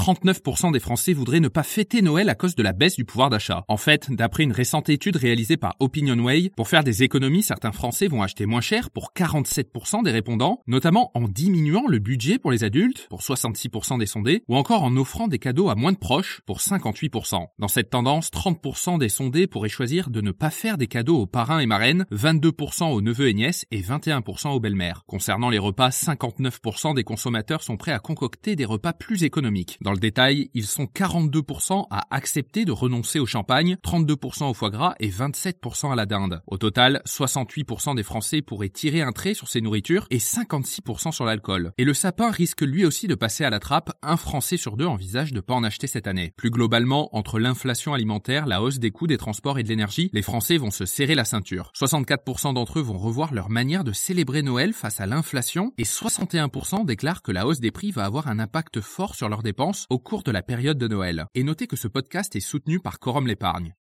39% des Français voudraient ne pas fêter Noël à cause de la baisse du pouvoir d'achat. En fait, d'après une récente étude réalisée par Opinionway, pour faire des économies, certains Français vont acheter moins cher pour 47% des répondants, notamment en diminuant le budget pour les adultes, pour 66% des sondés, ou encore en offrant des cadeaux à moins de proches, pour 58%. Dans cette tendance, 30% des sondés pourraient choisir de ne pas faire des cadeaux aux parrains et marraines, 22% aux neveux et nièces et 21% aux belles-mères. Concernant les repas, 59% des consommateurs sont prêts à concocter des repas plus économiques. Le détail, ils sont 42% à accepter de renoncer au champagne, 32% au foie gras et 27% à la dinde. Au total, 68% des Français pourraient tirer un trait sur ces nourritures et 56% sur l'alcool. Et le sapin risque lui aussi de passer à la trappe, un Français sur deux envisage de ne pas en acheter cette année. Plus globalement, entre l'inflation alimentaire, la hausse des coûts des transports et de l'énergie, les Français vont se serrer la ceinture. 64% d'entre eux vont revoir leur manière de célébrer Noël face à l'inflation et 61% déclarent que la hausse des prix va avoir un impact fort sur leurs dépenses au cours de la période de Noël. Et notez que ce podcast est soutenu par Quorum l'épargne.